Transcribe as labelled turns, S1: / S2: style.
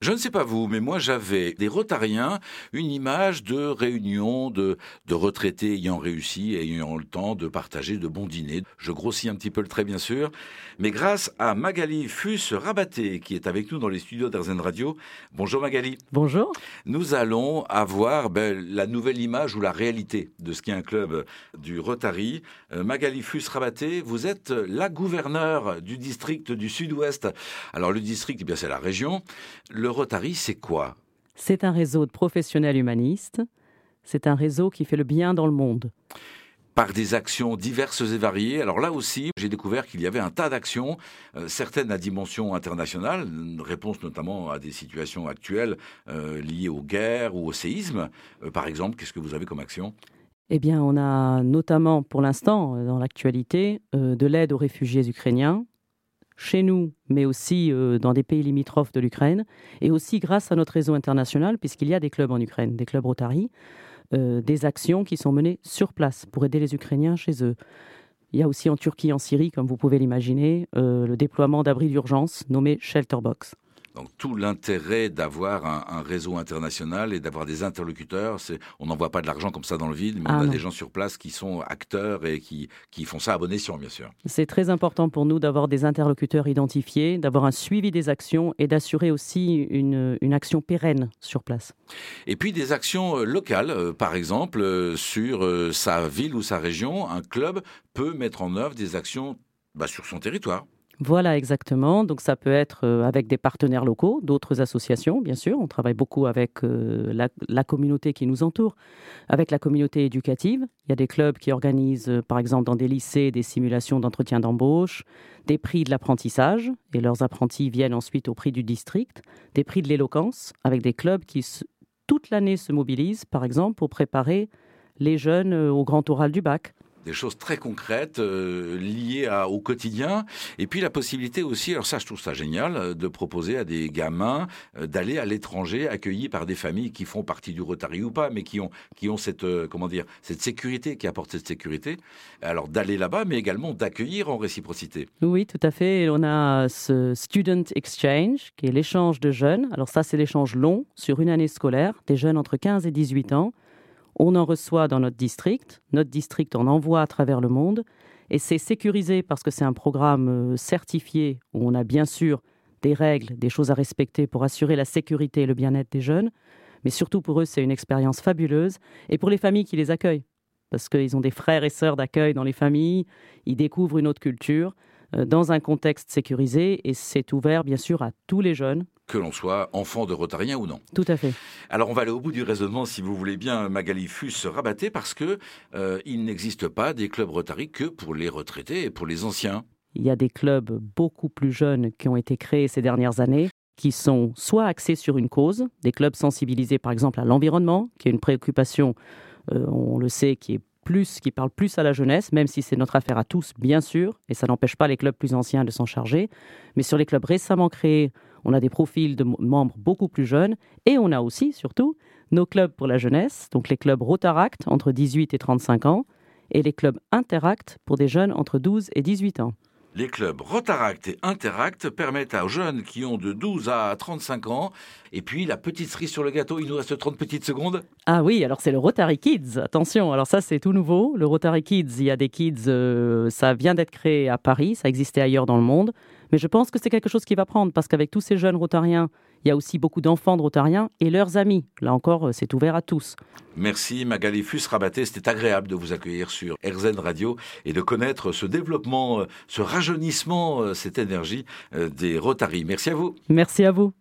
S1: Je ne sais pas vous, mais moi j'avais des Rotariens, une image de réunion de, de retraités ayant réussi et ayant le temps de partager de bons dîners. Je grossis un petit peu le trait bien sûr, mais grâce à Magali Fus-Rabaté qui est avec nous dans les studios d'Arzen Radio. Bonjour Magali.
S2: Bonjour.
S1: Nous allons avoir ben, la nouvelle image ou la réalité de ce qu'est un club du Rotary. Euh, Magali Fus-Rabaté, vous êtes la gouverneure du district du Sud-Ouest. Alors le district, eh bien c'est la région. Le le Rotary, c'est quoi?
S2: C'est un réseau de professionnels humanistes. C'est un réseau qui fait le bien dans le monde
S1: par des actions diverses et variées. Alors là aussi, j'ai découvert qu'il y avait un tas d'actions, euh, certaines à dimension internationale, une réponse notamment à des situations actuelles euh, liées aux guerres ou au séisme. Euh, par exemple, qu'est-ce que vous avez comme action?
S2: Eh bien, on a notamment pour l'instant, dans l'actualité, de l'aide aux réfugiés ukrainiens, chez nous, mais aussi euh, dans des pays limitrophes de l'Ukraine, et aussi grâce à notre réseau international, puisqu'il y a des clubs en Ukraine, des clubs Rotary, euh, des actions qui sont menées sur place pour aider les Ukrainiens chez eux. Il y a aussi en Turquie, en Syrie, comme vous pouvez l'imaginer, euh, le déploiement d'abris d'urgence nommés Shelterbox.
S1: Donc tout l'intérêt d'avoir un, réseau international et d'avoir des interlocuteurs, c'est on n'envoie pas de l'argent comme ça dans le vide, mais on ah a des gens sur place qui sont acteurs et qui, qui font ça à bon escient, bien sûr.
S2: C'est très important pour nous d'avoir des interlocuteurs identifiés, d'avoir un suivi des actions et d'assurer aussi une, une, action pérenne sur place.
S1: Et puis des actions euh, locales, euh, par exemple, euh, sur sa ville ou sa région, un club peut mettre en œuvre des actions bah, sur son territoire.
S2: Voilà, exactement. Donc ça peut être euh, avec des partenaires locaux, d'autres associations, bien sûr. On travaille beaucoup avec euh, la, communauté qui nous entoure, avec la communauté éducative. Il y a des clubs qui organisent, euh, par exemple, dans des lycées, des simulations d'entretien d'embauche, des prix de l'apprentissage, et leurs apprentis viennent ensuite au prix du district, des prix de l'éloquence, avec des clubs qui, toute l'année, se mobilisent, par exemple, pour préparer les jeunes au grand oral du bac
S1: des choses très concrètes euh, liées au quotidien. Et puis la possibilité aussi, alors ça je trouve ça génial, euh, de proposer à des gamins euh, d'aller à l'étranger accueillis par des familles qui font partie du Rotary ou pas, mais qui ont, qui ont cette, comment dire, cette sécurité, qui apporte cette sécurité. Alors d'aller là-bas, mais également d'accueillir en réciprocité.
S2: Oui, tout à fait. on a ce Student Exchange, qui est l'échange de jeunes. Alors ça, c'est l'échange long sur une année scolaire, des jeunes entre 15 et 18 ans on en reçoit dans notre district, notre district en envoie à travers le monde, et c'est sécurisé parce que c'est un programme euh, certifié où on a bien sûr des règles, des choses à respecter pour assurer la sécurité et le bien-être des jeunes, mais surtout pour eux c'est une expérience fabuleuse, et pour les familles qui les accueillent, parce qu'ils ont des frères et sœurs d'accueil dans les familles, ils découvrent une autre culture, dans un contexte sécurisé et c'est ouvert bien sûr à tous les jeunes.
S1: Que l'on soit enfant de Rotarien ou non.
S2: Tout à fait.
S1: Alors on va aller au bout du raisonnement si vous voulez bien, Magali Fus rabatté parce que euh, il n'existe pas des clubs Rotary que pour les retraités et pour les anciens.
S2: Il y a des clubs beaucoup plus jeunes qui ont été créés ces dernières années qui sont soit axés sur une cause, des clubs sensibilisés par exemple à l'environnement, qui est une préoccupation, euh, on le sait, qui est plus, qui parle plus à la jeunesse, même si c'est notre affaire à tous, bien sûr, et ça n'empêche pas les clubs plus anciens de s'en charger. Mais sur les clubs récemment créés, on a des profils de membres beaucoup plus jeunes, et on a aussi, surtout, nos clubs pour la jeunesse, donc les clubs Rotaract entre 18 et 35 ans, et les clubs Interact pour des jeunes entre 12 et 18 ans.
S1: Les clubs Rotaract et Interact permettent aux jeunes qui ont de 12 à 35 ans, et puis la petite cerise sur le gâteau, il nous reste 30 petites secondes.
S2: Ah oui, alors c'est le Rotary Kids, attention, alors ça c'est tout nouveau. Le Rotary Kids, il y a des kids, euh, ça vient d'être créé à Paris, ça existait ailleurs dans le monde, mais je pense que c'est quelque chose qui va prendre, parce qu'avec tous ces jeunes rotariens il y a aussi beaucoup d'enfants de Rotariens et leurs amis. Là encore, c'est ouvert à tous.
S1: Merci Magali Fus-Rabaté. C'était agréable de vous accueillir sur RZN Radio et de connaître ce développement, ce rajeunissement, cette énergie euh, des Rotaries. Merci à vous.
S2: Merci à vous.